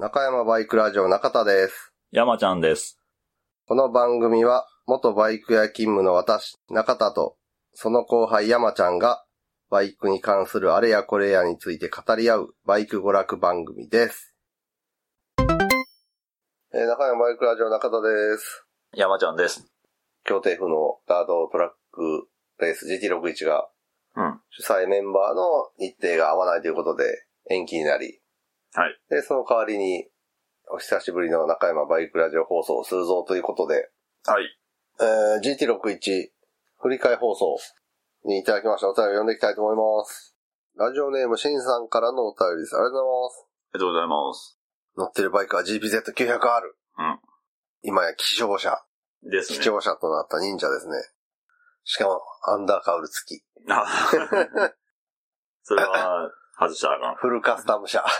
中山バイクラジオ中田です。山ちゃんです。この番組は、元バイク屋勤務の私、中田と、その後輩山ちゃんが、バイクに関するあれやこれやについて語り合う、バイク娯楽番組です。えー中山バイクラジオ中田です。山ちゃんです。京都府のガードトラックレース GT61 が、うん。主催メンバーの日程が合わないということで、延期になり、はい。で、その代わりに、お久しぶりの中山バイクラジオ放送をするぞということで、はい。えー、GT61 振り替え放送にいただきましたお便りを読んでいきたいと思います。ラジオネームしんさんからのお便りです。ありがとうございます。ありがとうございます。乗ってるバイクは GPZ900R。うん。今や希少車、ですね。貴重車となった忍者ですね。しかも、アンダーカウル付き。あそれは、外したらあかん。フルカスタム車。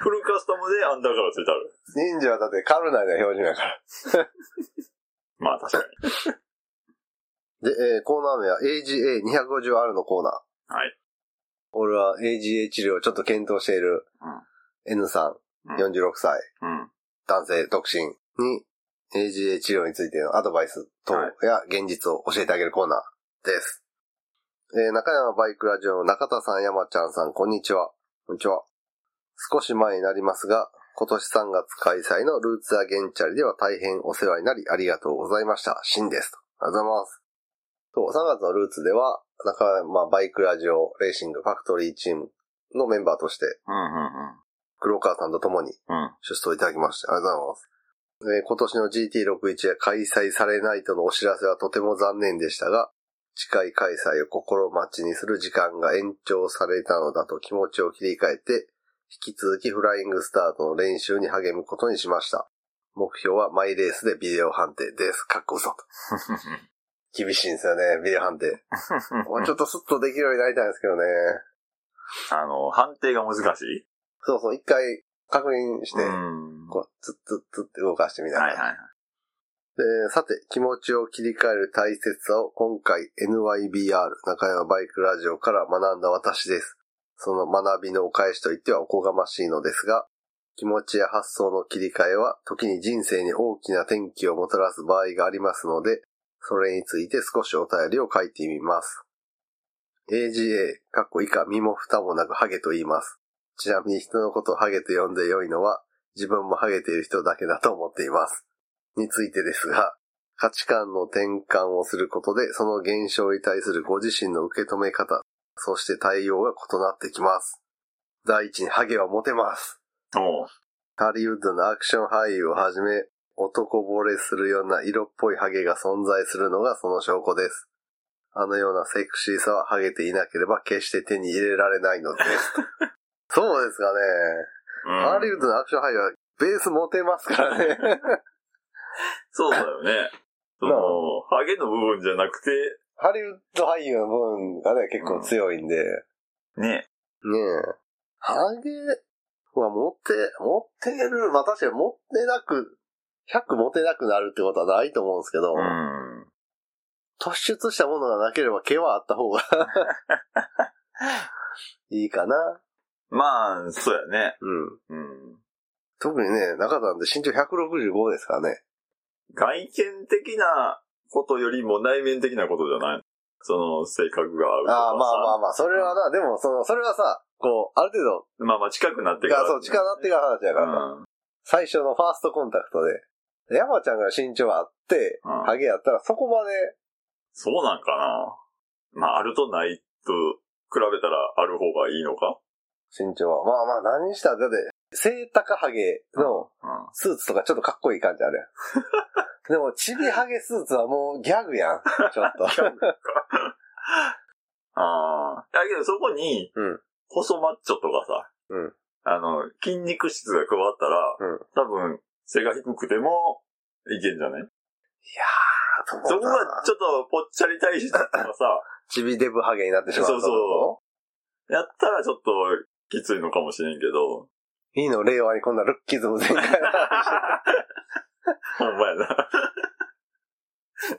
フルカスタムでアンダーカラーついてある。忍者はだってカウル内の標準やから。まあ確かに。で、えーコーナー名は AGA250R のコーナー。はい。俺は AGA 治療をちょっと検討している N さん、うん。46歳、うん。男性独身に AGA 治療についてのアドバイス等はいや現実を教えてあげるコーナーです。えー中山バイクラジオの中田さん、山ちゃんさん、こんにちは。こんにちは。少し前になりますが、今年3月開催のルーツアゲンチャリでは大変お世話になりありがとうございました。シンです。ありがとうございます。と、3月のルーツでは、中山バイクラジオレーシングファクトリーチームのメンバーとして、うん。うん。黒川さんと共にうん。出走いただきまして、ありがとうございます。えー今年の GT61 が開催されないとのお知らせはとても残念でしたが、近い開催を心待ちにする時間が延長されたのだと気持ちを切り替えて、引き続きフライングスタートの練習に励むことにしました。目標はマイレースでビデオ判定です。かっこ嘘と。厳しいんですよね、ビデオ判定。ちょっとスッとできるようになりたいんですけどね。あの、判定が難しい？そうそう、一回確認して、うん。こう、ツッツッツッって動かしてみたいな。はいはいはい。でさて、気持ちを切り替える大切さを今回 NYBR 中山バイクラジオから学んだ私です。その学びのお返しといってはおこがましいのですが、気持ちや発想の切り替えは時に人生に大きな転機をもたらす場合がありますので、それについて少しお便りを書いてみます。AGA、かっこ以下身も蓋もなくハゲと言います。ちなみに人のことをハゲと呼んで良いのは、自分もハゲている人だけだと思っています。についてですが、価値観の転換をすることで、その現象に対するご自身の受け止め方、そして対応が異なってきます。第一にハゲはモテます。ハリウッドのアクション俳優をはじめ、男惚れするような色っぽいハゲが存在するのがその証拠です。あのようなセクシーさはハゲていなければ決して手に入れられないのです。そうですかね。ハリウッドのアクション俳優はベースモテますからね。そうだよね。その、ハゲの部分じゃなくて、ハリウッド俳優の部分がね、結構強いんで、ね。ねえ。ハゲは持って、持ってる、まあ確かに持ってなく、100持てなくなるってことはないと思うんですけど、うん。突出したものがなければ毛はあった方が いいかな。まあ、そうやね。うん。うん。特にね、中田って身長165ですからね。外見的なことよりも内面的なことじゃないその、性格が合うとかさ。ああ、まあまあまあ、それはな、でも、その、それはさ、こう、ある程度、まあまあ近くなってから。がそう、近なってから話やからさ、うん。最初のファーストコンタクトで、山ちゃんが身長あって、うんハゲやったらそこまで、そうなんかな。まあ、あるとないと比べたらある方がいいのか？身長は。まあまあ何したら、だって、背高ハゲのうん。スーツとかちょっとかっこいい感じあるやん。でも、チビハゲスーツはもうギャグやん。ちょっと。ああ。だけどそこに、うん細マッチョとかさ、うんあの、筋肉質が加わったら、うん多分、背が低くても、いけんじゃない？いやー、そこがちょっとぽっちゃり体質とかさ、チビデブハゲになってしまうそうそうやったらちょっときついのかもしれんけど。いいの、令和にこんなルッキズム全開な話して ほんまやな。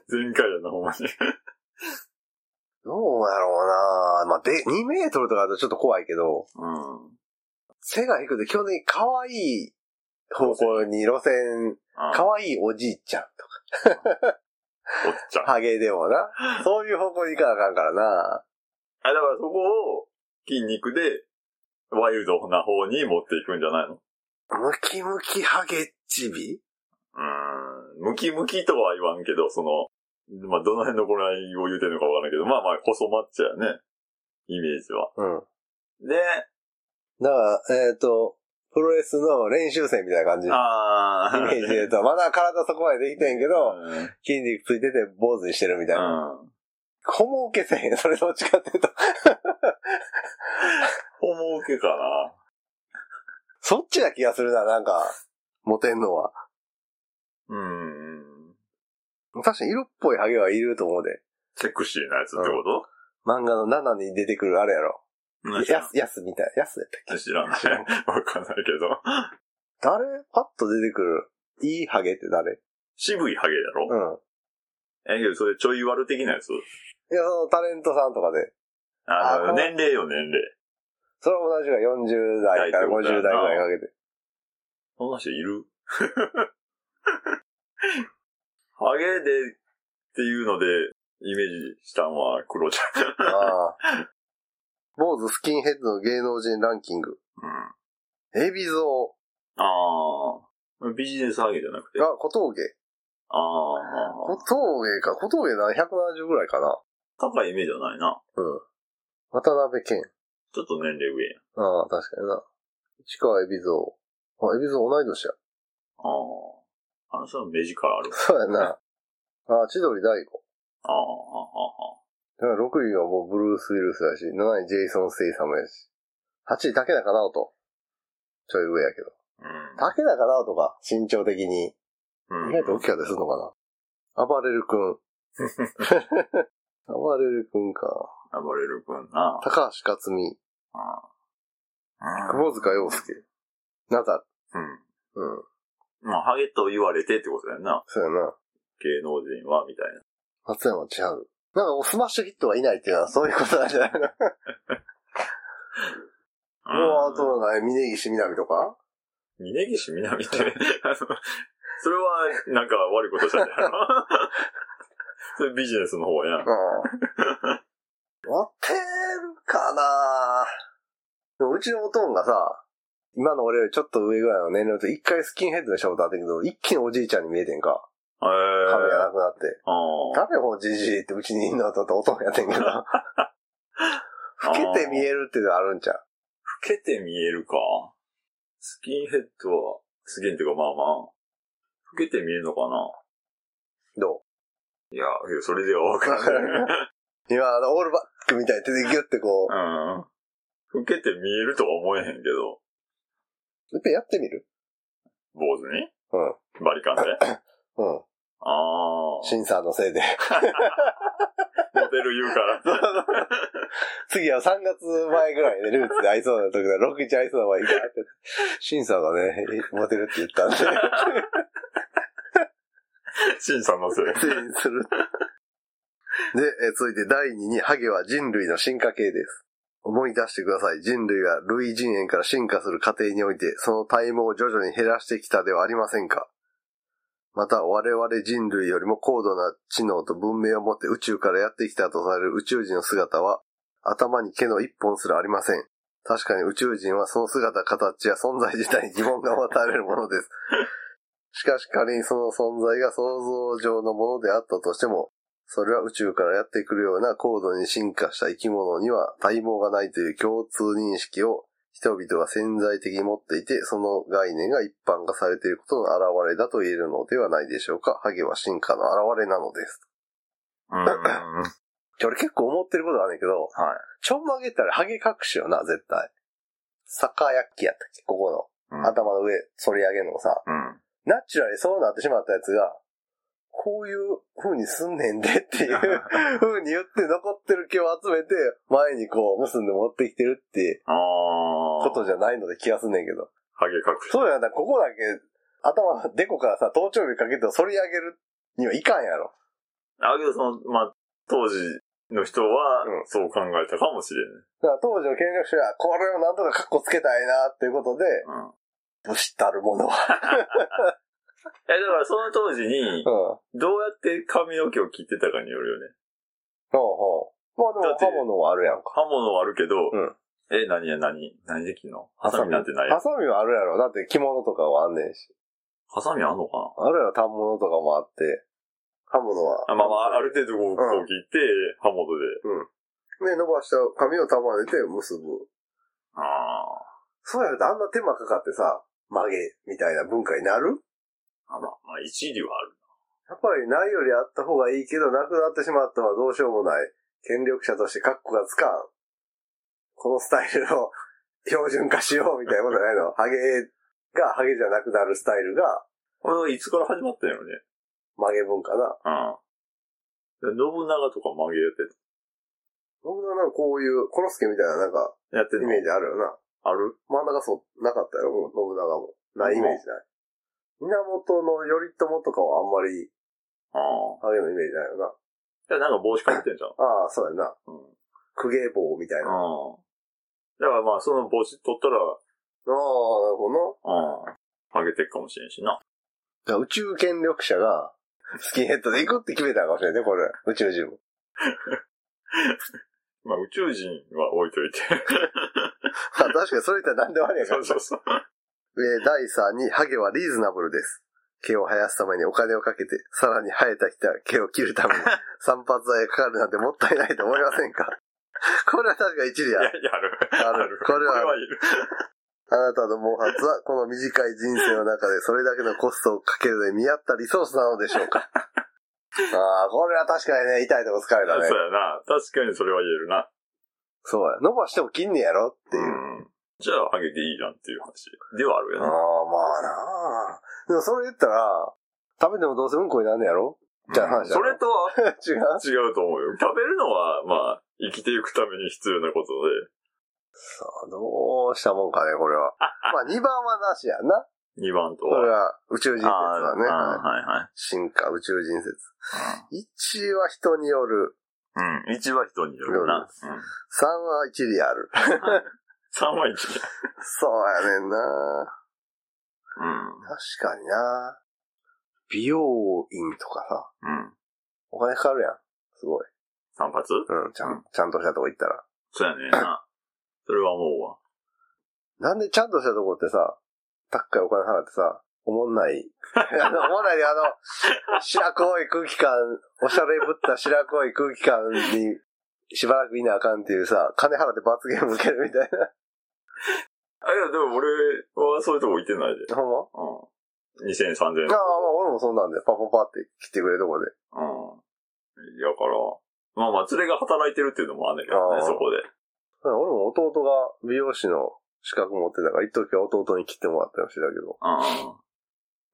前回やな、ほんまに。どうやろうなまあ、で、2メートルとかだとちょっと怖いけど、うん。背が低くて基本的に可愛い方向に路線、あ可愛いおじいちゃんと おっちゃん。か、ハゲでもな。そういう方向に行かなあかんからな。あ、だからそこを筋肉でワイルドな方に持っていくんじゃないの？ムキムキハゲチビ？うーん。ムキムキとは言わんけど、その、まあ、どの辺の頃合いを言うてるのかわからないけど、まあまあ、細マッチョやね。イメージは。うん。で、だから、えっ、と、プロレスの練習生みたいな感じ。イあー。メージで言うと、まだ体そこまでできてんけど、うん。筋肉ついてて坊主にしてるみたいな。うん。ホモ受けせへん。それどっちかっていうと。ホモ受けかな。そっちな気がするな、なんか、モテんのは。うん。確かに色っぽいハゲはいると思うで。セクシーなやつってこ漫画の7に出てくるあれやろ。と、やす、やすみたい。やすやったっけ？知らんわかんないけど。誰？パッと出てくる、いいハゲって誰？渋いハゲやろ？うん。え、けどそれちょい悪的なやつ？いや、そのタレントさんとかで。あの、あこの年齢よ、年齢。それは同じが40代から50代ぐらいかけて。そんな人いる？ハゲでっていうので、イメージしたんは黒ちああ。坊主スキンヘッドの芸能人ランキング。ゃん。うん。エビゾああ。ビジネスハゲじゃなくて。ウが小峠。ああ。小峠か。小峠な、170ぐらいかな。高いイメージはないな。うん。渡辺健。ちょっと年齢上や。ああ、確かにな。市川海老蔵。あ、海老蔵同い年や。ああ。あの人は目力ある。そうやな。あ、千鳥大悟。ああ、ああ、だから6位はもうブルース・ウィルスやし、7位ジェイソン・ステイサムやし。8位竹中直人。ちょい上やけど。あ竹中直人が身長的に、うん。意外と大きかったりするのかな。暴れる君。暴れる君か。暴れる君な。高橋克実。ああ。窪塚洋介。ナダル。うん。うん。まあ、ハゲと言われてってことだよな。そうやな。芸能人は、みたいな。松山千春。なんかスマッシュヒットはいないっていうのはそういうことなんじゃないの？もうあとはない、峯岸みなみとか？峯岸みなみって、あの、それは、なんか悪いことしたんじゃないの？それビジネスの方やん。うん。モテるかなでもうちのおとんがさ、今の俺よりちょっと上ぐらいの年齢と一回スキンヘッドにしたことあったけど、一気におじいちゃんに見えてんか。へえ。髪がなくなって。ああ。誰もじじいってうちにいんのとおとんやってんけど。老けて見えるっていうのあるんちゃう？老けて見えるか。スキンヘッドは、スキンっていうかまあまあ、老けて見えるのかな。どいや、いやそれではわかんない。う 今、オールバックみたいに手でギュってこう、うん。老けて見えるとは思えへんけど、いっぺんやってみる？坊主に？うん。バリカンで？うん。ああ。シンさんのせいで。モデル言うから。次は3月前ぐらいでルーツで会いそうな時だ、61会いそうな前にガーって。シンさんがね、モテるって言ったんで、シンさんのせい。する。で、え続いて第2に、ハゲは人類の進化系です。思い出してください。人類が類人猿から進化する過程において、その体毛を徐々に減らしてきたではありませんか？また、我々人類よりも高度な知能と文明を持って宇宙からやってきたとされる宇宙人の姿は、頭に毛の一本すらありません。確かに宇宙人はその姿、形や存在自体に疑問が持たれるものです。しかし仮にその存在が想像上のものであったとしても、それは宇宙からやってくるような高度に進化した生き物には体毛がないという共通認識を人々が潜在的に持っていて、その概念が一般化されていることの表れだと言えるのではないでしょうか。ハゲは進化の表れなのです。うん。は俺結構思ってることがあるんだけど、い。ちょんまげったらハゲ隠しよな、絶対。坂焼きやったっけ？ここうんの。頭の上、反り上げるのもさ、うん。ナチュラルにそうなってしまったやつが、こういう風にすんねんでっていう 風に言って残ってる毛を集めて、前にこう結んで持ってきてるって。ことじゃないので気がすんねんけど。ハゲ隠し。そうやな、ここだけ頭のデコからさ、頭頂部かけて反り上げるにはいかんやろ。あ、けどその、まあ、当時の人はうん、そう考えたかもしれんね。だから当時の権力者は、これをなんとかカッコつけたいなっていうことで、うん。武士たるものは。え、だからその当時にう、ん。どうやって髪の毛を切ってたかによるよね。ほうほう。まあでも刃物はあるやんか。刃物はあるけど、うんえ、何や何？何で切んの？ハサミなんてないハサミはあるやろ。だって着物とかはあんねんし。ハサミあんのかな？あるやろ、反物とかもあって。刃物は。あまあまあ、ある程度こう、こう切って、刃物で。ね、伸ばした髪を束ねて結ぶ。ああ。そうやるとあんな手間かかってさ、曲げみたいな文化になるあまあ、まあ、一理はある。やっぱりないよりあった方がいいけど、なくなってしまったのはどうしようもない。権力者としてカッコがつかん。このスタイルを標準化しようみたいなことないの。ハゲがハゲじゃなくなるスタイルがこれはいつから始まったんやろね？曲げ文化な。うん。で信長とか曲げやって僕はなんかこういう、コロスケみたいななんかた。やってイメージあるよな。ある？真ん中そう、なかったよ、もう信長も。ないイメージない。源の頼朝とかはあんまりああ。ハゲのイメージないよな。いや、なんか帽子かぶってんじゃん。ああ、そうやな。うん。公家棒みたいな。ああ、うん。だからまあ、その帽子取ったら、なるほどな。うん。上げてっかもしれんしな。だから宇宙権力者が、スキンヘッドで行くって決めたかもしれんね、これ。宇宙人も。まあ、宇宙人は置いといて。あ確かにそれ言ったら何でもありやから。そうそうそう。で、第3に、ハゲはリーズナブルです。毛を生やすためにお金をかけて、さらに生えたきた毛を切るために 散髪剤がかかるなんてもったいないと思いませんか？これは確か一理いや、や。やる。あるこれはある。あなたの毛髪はこの短い人生の中でそれだけのコストをかけるのに見合ったリソースなのでしょうか？ああ、これは確かにね、痛いとこ疲れたねそう。やな。確かにそれは言えるな。そうや。伸ばしても切んねやろっていう。うん。じゃあ、ハゲていいじゃんっていう話ではあるよああ、ね。まあなあ。でもそれ言ったら、食べてもどうせうんこになんねやろ？じゃあ話だそれとは 違う？違うと思うよ。食べるのは、まあ、生きていくために必要なことで、さあ、どうしたもんかね、これは。まあ、2番はなしやな。2番とこれは。は宇宙人説はね。ああはいはいはい。進化宇宙人説。1は人による。うん。うん。1は人によるな。うん。3は一理ある。3は1そうやねんな。うん。確かにな。美容院とかさ、うん。お金かかるやん。すごい。散髪？うん、ちゃん、ちゃんとしたとこ行ったら。そうやねんな。それは思うわ。なんでちゃんとしたとこってさ、高いお金払ってさ、おもんない。あの、おもんないで、あの、白濃い空気感、おしゃれぶった白濃い空気感に、しばらくいなあかんっていうさ、金払って罰ゲーム受けるみたいな。あ、いや、でも俺はそういうとこ行ってないで。ほんま？うん。2000円、3000円。ああ、まあ俺もそんなんで、パパパって来てくれるとこで。うん。だから、まあまあ、連れが働いてるっていうのもあんねんけどね、あーそこで。俺も弟が美容師の資格持ってたから、一時は弟に切ってもらったりもしてたけど。うん。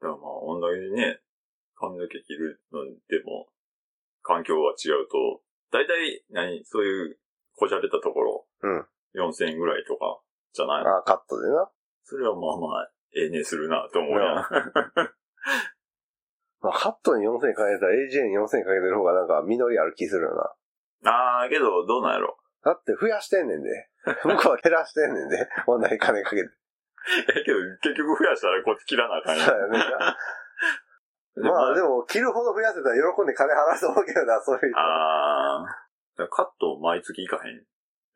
でもまあ、同じね、髪の毛切るのでも、環境が違うと、だいたい、何、そういう、こじゃれたところ、うん。4000円ぐらいとか、じゃない？のああ、カットでな。それはまあまあ、ええねするなと思うやん。まあ、カットに4000円かけたら AJ に4000円かけてる方がなんか実りある気するよな。ああ、けど、どうなんやろ？だって増やしてんねんで。向こうは減らしてんねんで。同じ金かけて。え、けど、結局増やしたらこっち切らなあかんやん。そうやね。まあでも、切るほど増やせたら喜んで金払うと思うけどな、そういう人。ああ。カット毎月いかへん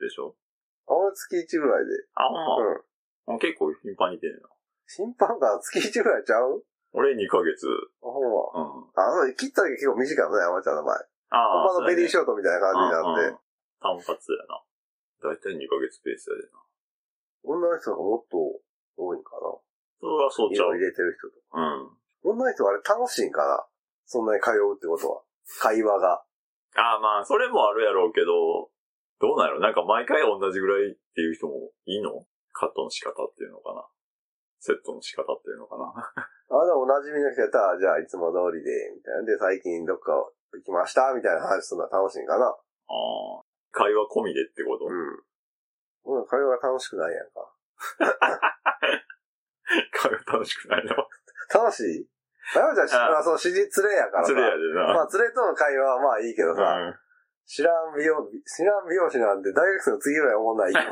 でしょ？俺月1ぐらいで。あ、ほんま。うん。あ結構頻繁に出るな。審判が月1ぐらいちゃう？俺2ヶ月。ほんま。うん。あ、そう切った時結構短いのね、山ちゃんの場合。あほんまのベリーショョートみたいな感じになって。単発やな。だいたい2ヶ月ペースやでな。女の人がもっと多いんかな。それはそうちゃう。色入れてる人とか。うん。女の人はあれ楽しいんかな？そんなに通うってことは。会話が。ああ、まあ、それもあるやろうけど、どうなんやろなんか毎回同じぐらいっていう人もいいの？カットの仕方っていうのかな？セットの仕方っていうのかな？あ、でもお馴染みの人やったら、じゃあいつも通りで、みたいな。で、最近どっか行きました、みたいな話するのは楽しいんかな？ああ。会話込みでってこと、うん。うん、会話が楽しくないやんか。会話楽しくないの？楽しい？山ちゃんし、あまあ、その指示連れやからさ。それやでな。まあ、連れとの会話はまあいいけどさ、うん。知らん美容、知らん美容師なんて大学生の次ぐらい思んない。言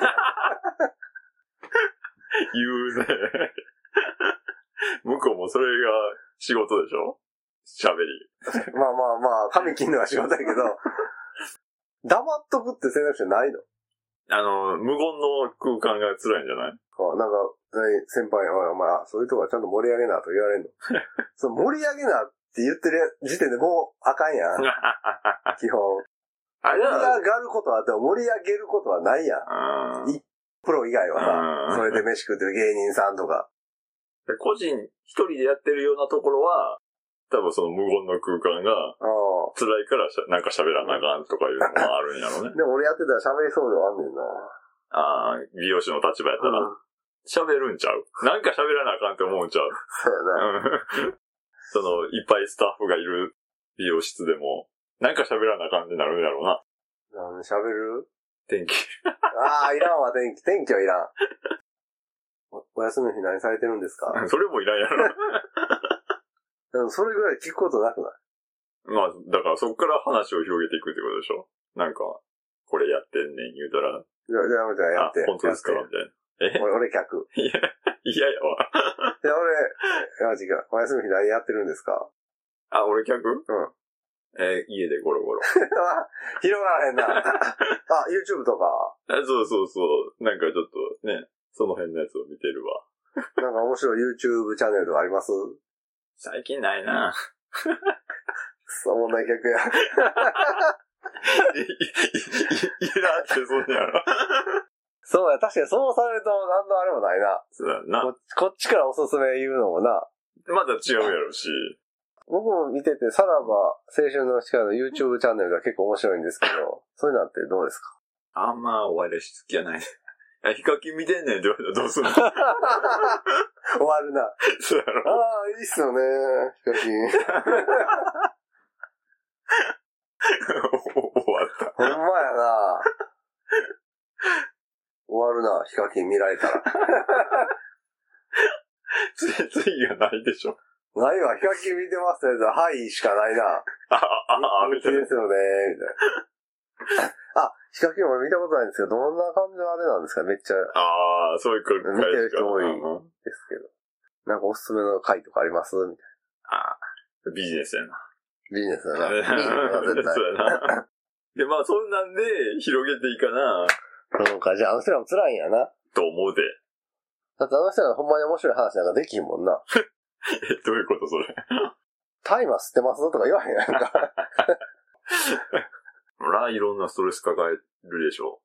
うね。向こうもそれが仕事でしょ？喋り。まあまあまあ、髪切るのは仕事やけど、黙っとくって選択肢ないの？あの、無言の空間が辛いんじゃない？あなんか、何先輩、お前、そういうとこはちゃんと盛り上げなと言われんの。その盛り上げなって言ってる時点でもうあかんやん。基本。あれ盛りは、上がることはあっても盛り上げることはないやん。うんいプロ以外はうんさ、それで飯食ってる芸人さんとか。個人一人でやってるようなところは、多分その無言の空間がう辛いからしゃなんか喋らなあかんとかいうのがあるんやろうねん。でも俺やってたら喋りそうではあんねんな。ああ、美容師の立場やったらうん喋るんちゃう？なんか喋らなあかんって思うんちゃう？そうやな。うん その、いっぱいスタッフがいる美容室でも、なんか喋らなあかんってなるんやろうな。なん喋る？天気。ああ、いらんわ、天気。天気はいらん。おお休みの日何されてるんですか？それもいらんやろ。でもそれぐらい聞くことなくない？まあ、だからそっから話を広げていくってことでしょなんか、これやってんねん言うたら、じゃあ、じゃあ、じゃあやあって。、本当ですか？みたいな。え？て俺、俺客。いや、嫌やわ。いや、俺、マジか。お休みの日何やってるんですか？あ、俺客？うん。えー家でゴロゴロ。広がらへんな。あ、YouTube とか、あそうそうそう。なんかちょっとね、その辺のやつを見てるわ。なんか面白い YouTube チャンネルあります？最近ないな。そうもない客や。い、い、い、いらんってそんねやろ。そうや、確かにそうされると何のあれもないな。そうやなこ。こっちからおすすめ言うのもな。まだ違うやろし。僕も見てて、さらば青春の力の YouTube チャンネルが結構面白いんですけど、そういうのってどうですか？あんまお笑いし好きやない。いや、ヒカキン見てんねんって言われたらどうすんの？終わるな。そうやろ。ああ、いいっすよね、ヒカキン。終わった。ほんまやな。終わるな、ヒカキン見られたら。次、次がないでしょ。ないわ、ヒカキン見てますってやつは、はいしかないな。あ、あ、あ、みたで。すよね、みたいな。あ、ヒカキン俺見たことないんですけど、どんな感じのあれなんですか？めっちゃああ、そういう感じ見てる人多いうんですけど。なんかおすすめの回とかあります？みたいああ、ビジネスやな。な。ビジネスだな。ビジネスだな。で、まあ、そんなんで広げていいかな、そうか、じゃああの人らも辛いんやな。と思うで。だってあの人らほんまに面白い話なんかできひんもんな。え、どういうことそれ？タイマー吸ってますとか言わへんやんか。ほら、いろんなストレス抱えるでしょ。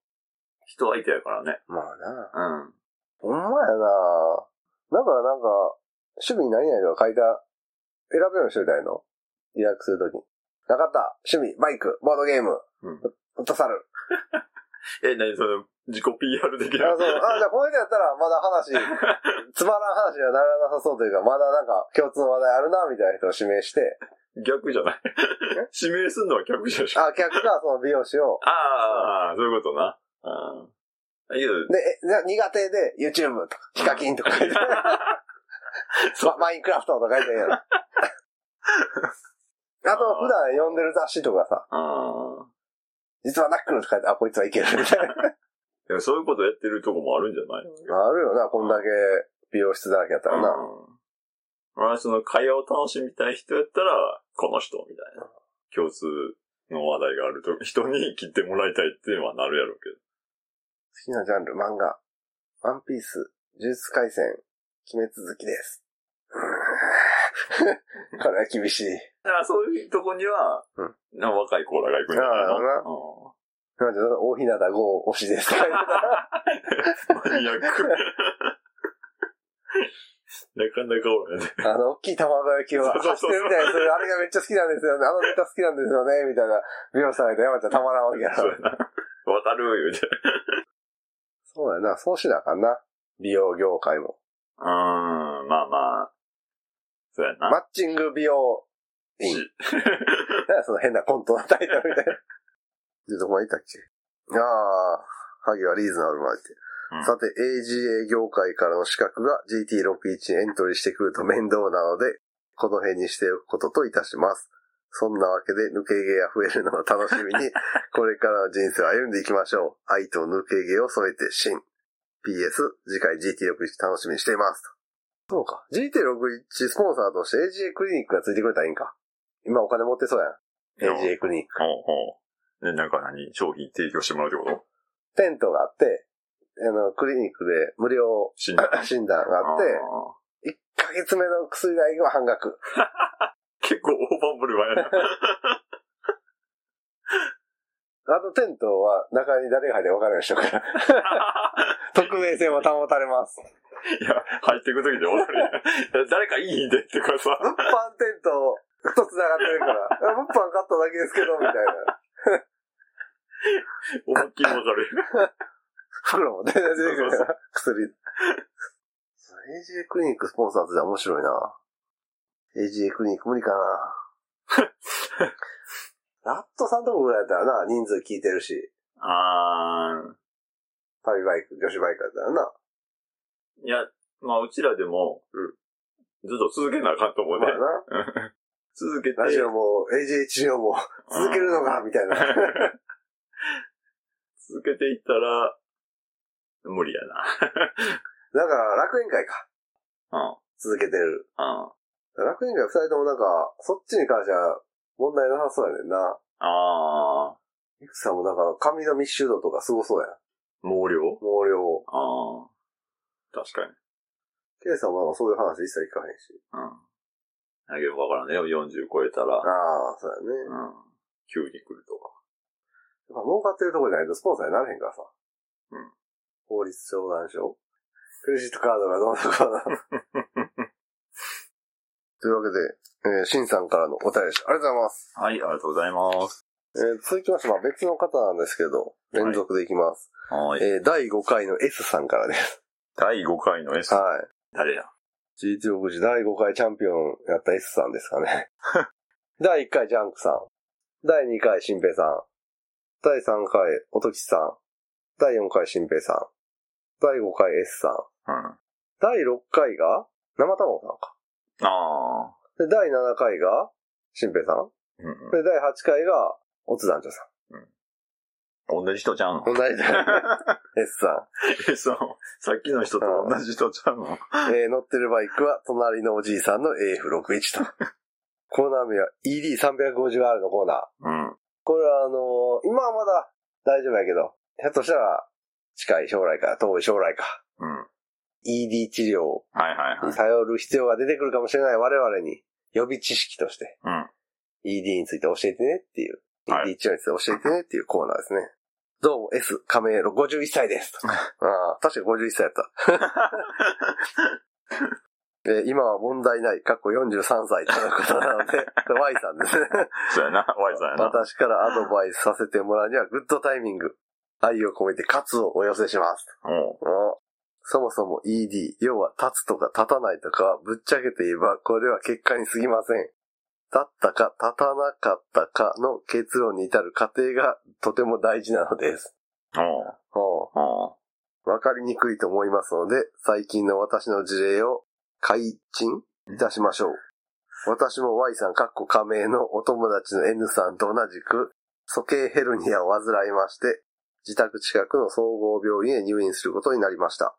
人相手やからね。まあな。うん。ほんまやな。だからなんか、趣味に何々とか書いた、選べるようにしといたいの？予約するときに。なかった。趣味、バイク、ボードゲーム、うんフットサル。え、何その、自己 PR 的な。あ、そう。あ、じゃあこういうのやったらまだ話、つまらん話にはならなさそうというか、まだなんか共通の話題あるな、みたいな人を指名して、逆じゃない？指名すんのは逆じゃでしょ。あ、客がその美容師を、ああ、そういうことな。うん。だけど、で、苦手で YouTube とか、ヒカキンとか書いて、マインクラフトとか書いてんやろ。あと、普段読んでる雑誌とかさ、あ実はナックルって書いて、あ、こいつはいけるみた いな。でもそういうことやってるとこもあるんじゃない？あるよな、こんだけ美容室だらけやったらな。うん。まあ、その会話を楽しみたい人やったら、この人みたいな。共通の話題があると、人に切ってもらいたいっていうのはなるやろうけど。好きなジャンル、漫画。ワンピース、呪術回戦、鬼滅好きです。これは厳しい。だからそういうとこには、うん若いコーラが行くんじゃないああなのなんで大日向号推しです。うんマニアック。なかなかおらんね。あの、大きい卵焼きを走ってるみたいにする、あれがめっちゃ好きなんですよね。あのネタ好きなんですよね、みたいな。美容師さんがいたら山ちゃんたまらんわけやろ。わかる言うて。そうやな、そうしなあかんな。美容業界も。うーん、まあまあ。そうやな。マッチング美容院。その変なコントのタイトルみたいな。で、どこまで行ったっけ？ああ、ハゲはリーズナブルまで。うんさて、AGA 業界からの資格が GT61 にエントリーしてくると面倒なので、この辺にしておくことといたします。そんなわけで抜け毛が増えるのを楽しみに、これからの人生を歩んでいきましょう。愛と抜け毛を添えて新。PS、次回 GT61 楽しみにしています。そうか。GT61 スポンサーとして AGA クリニックがついてくれたらいいんか。今お金持ってそうやん。AGA クリニック。ほうほう。で、なんか何商品提供してもらうってこと？テントがあって、あの、クリニックで無料診断 診断があって、あー1ヶ月目の薬代は半額。結構大盤振る舞いやな。あとテントは中に誰が入って分からない人から。匿名性も保たれます。いや、入ってく時で踊るやん。誰かいいんでってかさ。物販テントと繋がってるから、あ物販買っただけですけど、みたいな。思いっきりわかる。袋も出てくるそうそうそ薬。AGA クリニックスポンサーズで面白いな。AGA クリニック無理かな。ラットさんとこぐらいだったらな、人数聞いてるし、あー。旅バイク、女子バイクだったらな。いや、まあ、うちらでも、うんずっと続けなあかんと思うねまあ。な。続けて。ラジオも、治療も続けるのか、みたいな。続けていったら、無理やな。だから、楽園会か。うん。続けてる。うん。楽園会二人ともなんか、そっちに関しては問題なさそうやねんな。あいくさんもなんか、髪の密集度とかすごそうやん。ー。毛量？毛量。あー。確かに。ケイさんもなんかそういう話一切聞かへんし。うん。だけどわからんね。40超えたら、ああ、そうやね。うん。急に来るとか。やっぱ儲かってるとこじゃないとスポンサーになれへんからさ。うん。法律相談所クレジットカードがどうのこうの。というわけで、えー、シンさんからのお便りでした。ありがとうございます。はい、ありがとうございます。えー、続きまして、まあ別の方なんですけど、連続でいきます。はい。えー、第5回の S さんからです。第5回の S。はい。誰や？GT6 時第5回チャンピオンやった S さんですかね。第1回ジャンクさん。第2回新平さん。第3回おときさん。第4回新平さん。第5回 S さん。うん。第6回が生卵さんか。あで、第7回が新平さん？ー。うんで、第8回がおつ団長さうん。同じ人ちゃうの？ん。同じだ S さえ、そう。さっきの人と同じ人ちゃうの？ん。えー乗ってるバイクは隣のおじいさんの AF61 と。コーナー名は ED350R のコーナー。うん。これはあのー今はまだ大丈夫やけど、ひょっとしたら近い将来か遠い将来か、うん。ED 治療。に頼る必要が出てくるかもしれない我々に予備知識としてうん。ED について教えてねっていう、はい ED 治療について教えてねっていうコーナーですね。どうも S 亀色51歳です。ああ、確か51歳やった。えー今は問題ない、過去43歳ということなので、Y さんですね。そうやな。ワイさんやな。私からアドバイスさせてもらうにはグッドタイミング。愛を込めて喝をお寄せします。おそもそも ED、要は立つとか立たないとかはぶっちゃけて言えばこれは結果に過ぎません。立ったか立たなかったかの結論に至る過程がとても大事なのです。わかりにくいと思いますので、最近の私の事例を開陳いたしましょう。私も Y さん、かっこ加盟のお友達の N さんと同じく、鼠径ヘルニアを患いまして、自宅近くの総合病院へ入院することになりました。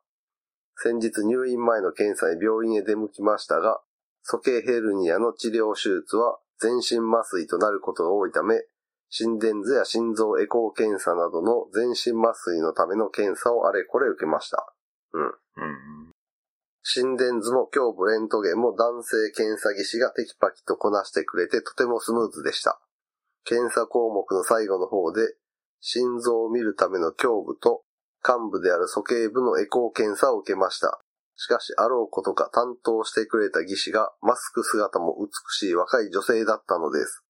先日入院前の検査に病院へ出向きましたが、鼠径ヘルニアの治療手術は全身麻酔となることが多いため、心電図や心臓エコー検査などの全身麻酔のための検査をあれこれ受けました。うん。心電図も胸部レントゲンも男性検査技師がテキパキとこなしてくれてとてもスムーズでした。検査項目の最後の方で、心臓を見るための胸部と幹部である鼠径部のエコー検査を受けました。しかし、あろうことか担当してくれた技師がマスク姿も美しい若い女性だったのです。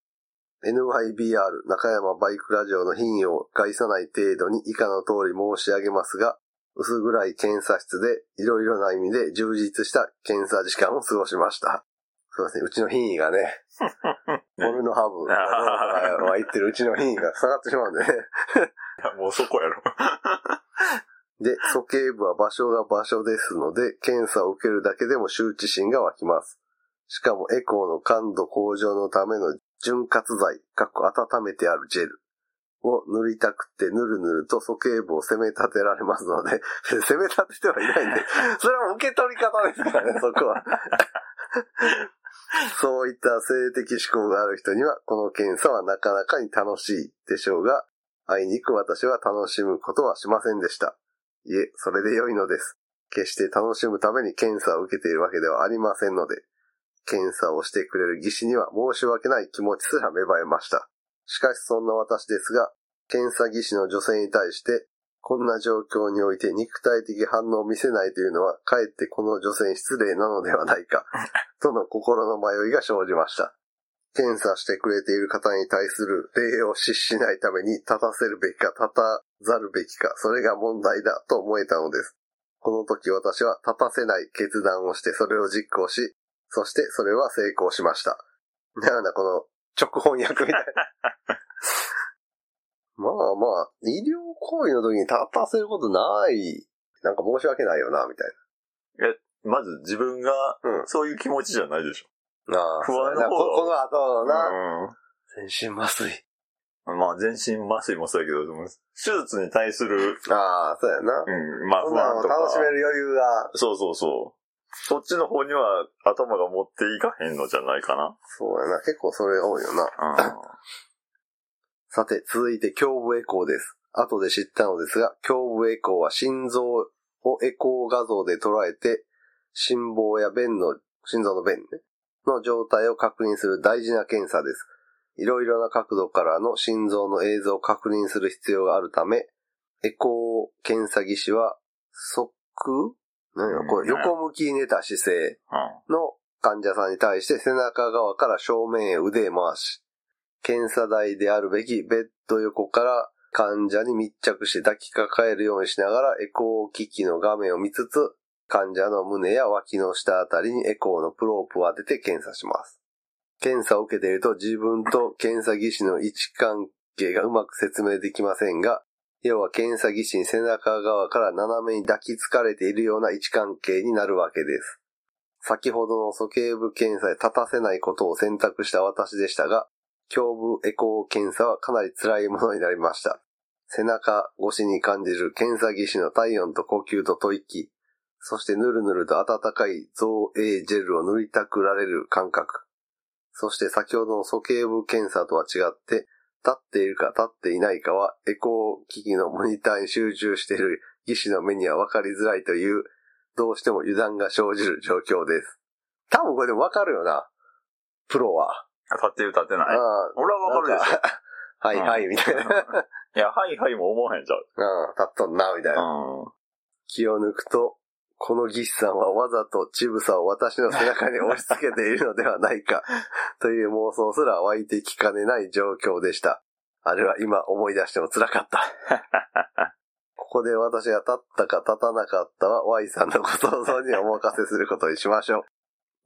NYBR 中山バイクラジオの品位を害さない程度に以下の通り申し上げますが、薄暗い検査室でいろいろな意味で充実した検査時間を過ごしました。そうですね、うちの品位がね、ポルノハブは言ってるうちの品位が下がってしまうんでね。もうそこやろ。で、鼠径部は場所が場所ですので、検査を受けるだけでも羞恥心が湧きます。しかもエコーの感度向上のための潤滑剤、かっこ温めてあるジェルを塗りたくてぬるぬると鼠径部を攻め立てられますので、攻め立ててはいないんで、それは受け取り方ですからね、そこは。そういった性的思考がある人には、この検査はなかなかに楽しいでしょうが、あいにく私は楽しむことはしませんでした。いえ、それで良いのです。決して楽しむために検査を受けているわけではありませんので、検査をしてくれる技師には申し訳ない気持ちすら芽生えました。しかしそんな私ですが、検査技師の女性に対して、こんな状況において肉体的反応を見せないというのは、かえってこの女性失礼なのではないか、との心の迷いが生じました。検査してくれている方に対する礼を失しないために立たせるべきか立たざるべきか、それが問題だと思えたのです。この時私は立たせない決断をしてそれを実行し、そしてそれは成功しました。なんだこの直翻訳みたいな。まあまあ、医療行為の時に立たせることない。なんか申し訳ないよな、みたいまず自分がうん、そういう気持ちじゃないでしょ。な。ああ、不安ここの後のな、うん全身麻酔。まあ、全身麻酔もそうやけど、手術に対する、ああ、そうやな。うん、まあ不安とか。楽しめる余裕が。そうそうそう。そっちの方には頭が持っていかへんのじゃないかな。そうやな。結構それが多いよな。うん。さて、続いて胸部エコーです。後で知ったのですが、胸部エコーは心臓をエコー画像で捉えて、心房や弁の、心臓の弁ね、の状態を確認する大事な検査です。いろいろな角度からの心臓の映像を確認する必要があるため、エコー検査技師は、側、何これうん横向きに寝た姿勢の患者さんに対して背中側から正面へ腕へ回し、検査台であるべきベッド横から患者に密着して抱きかかえるようにしながらエコー機器の画面を見つつ、患者の胸や脇の下あたりにエコーのプロープを当てて検査します。検査を受けていると自分と検査技師の位置関係がうまく説明できませんが、要は検査技師に背中側から斜めに抱きつかれているような位置関係になるわけです。先ほどの鼠径部検査で立たせないことを選択した私でしたが、胸部エコー検査はかなり辛いものになりました。背中越しに感じる検査技師の体温と呼吸と吐息、そしてぬるぬると温かい造影ジェルを塗りたくられる感覚。そして先ほどの鼠径部検査とは違って、立っているか立っていないかはエコー機器のモニターに集中している技師の目には分かりづらいという、どうしても油断が生じる状況です。多分これでも分かるよな。プロは。立ってる立ってない。ああ俺はわかるでしょ。はいはい、みたいな。うん、いや、はいはいも思わへんじゃん。立っとんな、みたいな。うん。気を抜くと、この技師さんはわざと乳房を私の背中に押し付けているのではないか、という妄想すら湧いてきかねない状況でした。あれは今思い出しても辛かった。ここで私が立ったか立たなかったは Y さんのご想像にお任せすることにしましょ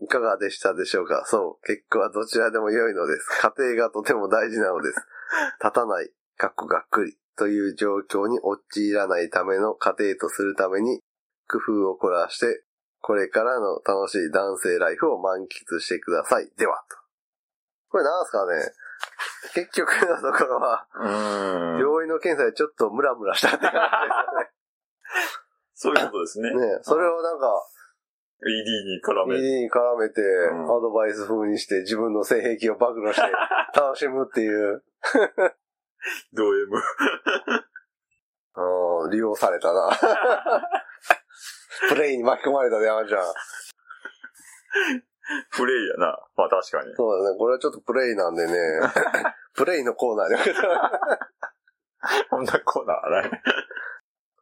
う。いかがでしたでしょうか？そう、結果はどちらでも良いのです。家庭がとても大事なのです。立たない、かっこがっくりという状況に陥らないための過程とするために、工夫を凝らして、これからの楽しい男性ライフを満喫してください。では、と。これなんすかね結局のところは、うん。病院の検査でちょっとムラムラしたって感 そういうことですねじ。ですね。ねそれをなんか、ED に絡め ED に絡めて、んアドバイス風にして自分の性癖を暴露して 楽しむっていう、ド M。うん利用されたな。プレイに巻き込まれたで、山ちゃん。プレイやな。まあ確かに。そうだね。これはちょっとプレイなんでね。プレイのコーナーで。こんなコーナーあない。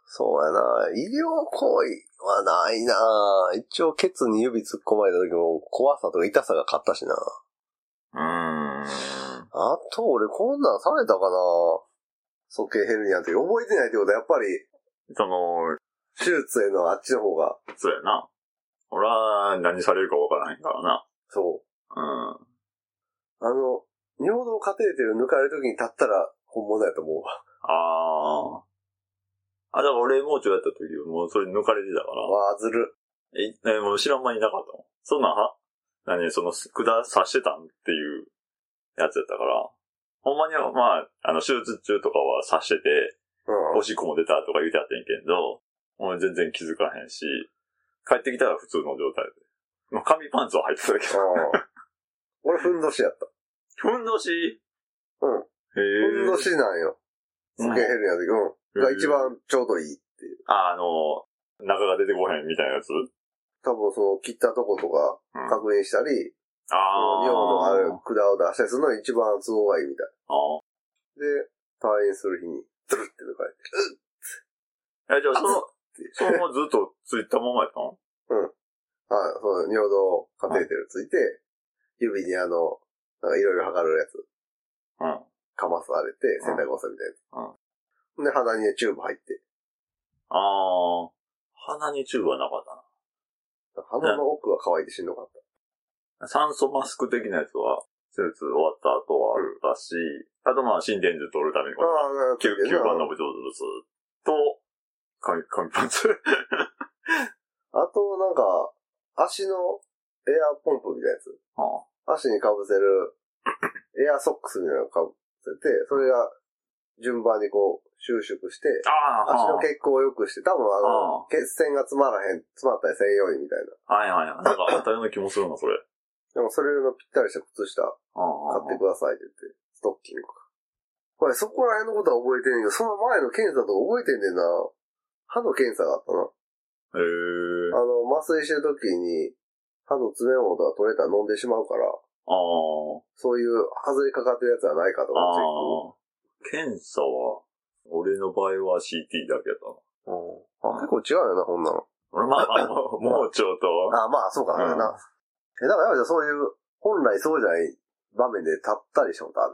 そうやな。医療行為はないな。一応、ケツに指突っ込まれた時も怖さとか痛さが勝ったしな。うーん。あと、俺こんなんされたかな。鼠径ヘルニアって覚えてないってことはやっぱり、その、手術へのあっちの方が、そうやな。俺は何されるかわからへんからな。そう。うん。あの、尿道カテーテル抜かれる時に立ったら本物やと思うわ。ああ。あ、だから俺もうちょいやった時もうそれ抜かれてたから。わあ、ずる。え、えもう知らん間になかったもん。そんなんは？何その、管刺してたんっていうやつやったから、ほんまには、まあ、あの、手術中とかは刺してて、うん。おしっこも出たとか言うてやってんけど、もう全然気づかへんし、帰ってきたら普通の状態で。もう紙パンツは履いてたけど。うん俺、ふんどしやった。ふんどし？うん。へえ。ふんどしなんよ。スケヘルや時、うん。が一番ちょうどいいっていう。あ、あの、中が出てこへんみたいなやつ？多分その切ったとことかうん。確認したり、ああ。尿のある管を出したりするのが一番都合がいいみたい。あで、退院する日に、ドゥルって抜かれて、あ。え、じゃあその、そのままずっとついたままやったの？はい、そう、尿道カテーテルついて、指にあの、なんかいろいろ測るやつ、うん。かまされて、洗濯ばさみみたいな。で、鼻にチューブ入って、ああ。鼻にチューブはなかった鼻の奥は乾いてしんどかった。な。酸素マスク的なやつは、手術終わった後はあったし、あとまあ心電図取るためにこのああ、9, 9番の部長術と、紙、紙パンツ。あと、なんか、足のエアポンプみたいなやつ。あ足にかぶせる、エアソックスみたいなのかぶせて、それが順番にこう収縮して、あ足の血行を良くして、多分あの、血栓が詰まらへん、詰まったりせんようにみたいな。はいはいはい。なんかあったような気もするな、それ。でもそれのぴったりした靴下ああ買ってくださいって言って、ストッキングか。これそこら辺のことは覚えてんねんけど、その前の検査とか覚えてんねんな。歯の検査があったな。へえ。あの、麻酔してる時に、歯の詰め物とか取れたら飲んでしまうから、ああ。そういう外れかかってるやつはないかとかチェック。ああ。検査は、俺の場合は CT だけやったな。うんあ、結構違うよな、こんなの。俺まあまあ、もう盲腸と、あ、まあ、そうか、それな。え、だからやっぱりそういう、本来そうじゃない場面で立ったりしたことあ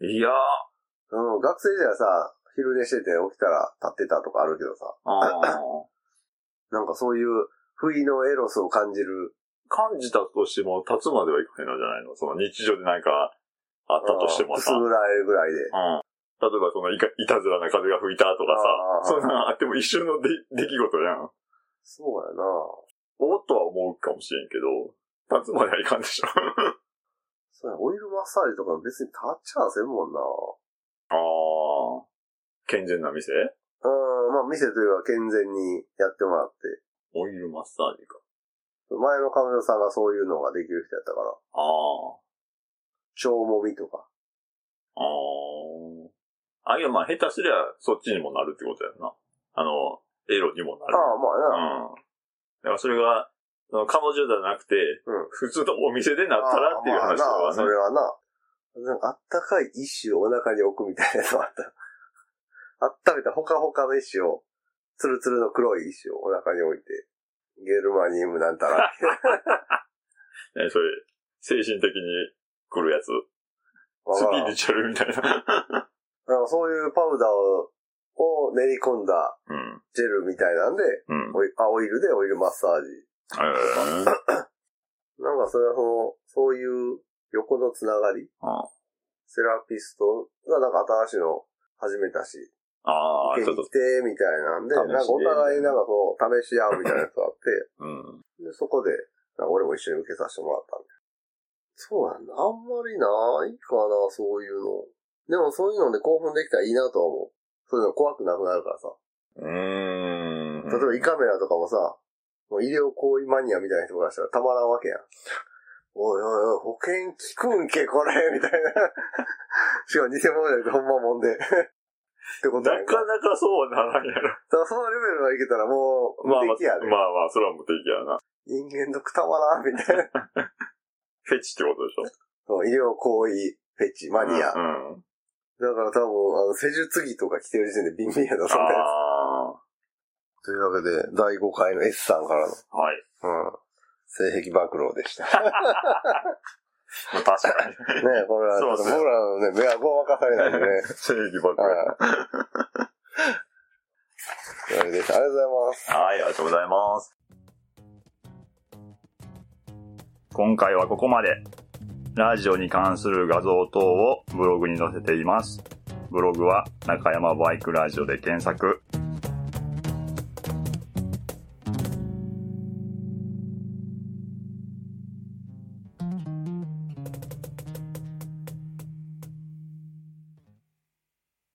る？いやー、うん、学生時代さ、昼寝してて起きたら立ってたとかあるけどさ。なんかそういう不意のエロスを感じる。感じたとしても、立つまではいかへんのじゃないの？その日常で何かあったとしてもさ。くすぐられるぐらいで。うん。例えばそのいかいたずらな風が吹いたとかさ、そんなのあっても一瞬ので出来事やん。そうやなおっとは思うかもしれんけど、立つまではいかんでしょ。そうや、オイルマッサージとか別に立っちゃあせんもんなああ。健全な店？うん、まあ店というか健全にやってもらって。オイルマッサージか。前の彼女さんがそういうのができる人やったから、ああ。腸もみとか。ああ。あ、いや、まあ、下手すりゃ、そっちにもなるってことやんな。あの、エロにもなる。ああ、まあな。うん。だからそれが、その彼女じゃなくて、うん普通のお店でなったらっていう話だああまあなそ。れはな。なんかあったかい石をお腹に置くみたいなやつもあった。温めたほかほかの石を、ツルツルの黒い石をお腹に置いて、ゲルマニウムなんたら。ねそれ、精神的に来るやつ。スピリチュアルみたいな。なんかそういうパウダーをを練り込んだうん。ジェルみたいなんで、うん。オイあオイルでオイルマッサージ。えー なんかそれはその、そういう横のつながり、あセラピストがなんか新しいの始めたし、あー、ちょ来、て、みたいなんで、なんかお互いなんかこう、試し合うみたいなやつがあって、うん。でそこで、俺も一緒に受けさせてもらったんで。そうなんだ。あんまりないかな、そういうの。でもそういうので興奮できたらいいなとは思う。そういうの怖くなくなるからさ。うーん。例えば胃カメラとかもさ、もう医療行為マニアみたいな人からしたらたまらんわけやん。おいおいおい、保険効くんけ、これみたいな。しかも偽物じゃなくてほんまもんで。ってことやなんか。かなかそうはならんやろ。だからそのレベルまでいけたらもう、まあま無敵やで。あ、まあまあ、それは無敵やな。人間とくたまらん、みたいな。フェチってことでしょそう医療行為フェチ、マニア。うん。うんだから多分、あの、施術着とか着てる時点でビンビンやだ、そんなやあつ。というわけで、第5回の S さんからの、あ。はい。うん、性癖暴露でした。まあ確かに。ねこれはそうそう僕らのね、目がごまかされないんでね。正義ばっかり。ありがとうございます。はい、ありがとうございます。今回はここまで。ラジオに関する画像等をブログに載せています。ブログは中山バイクラジオで検索。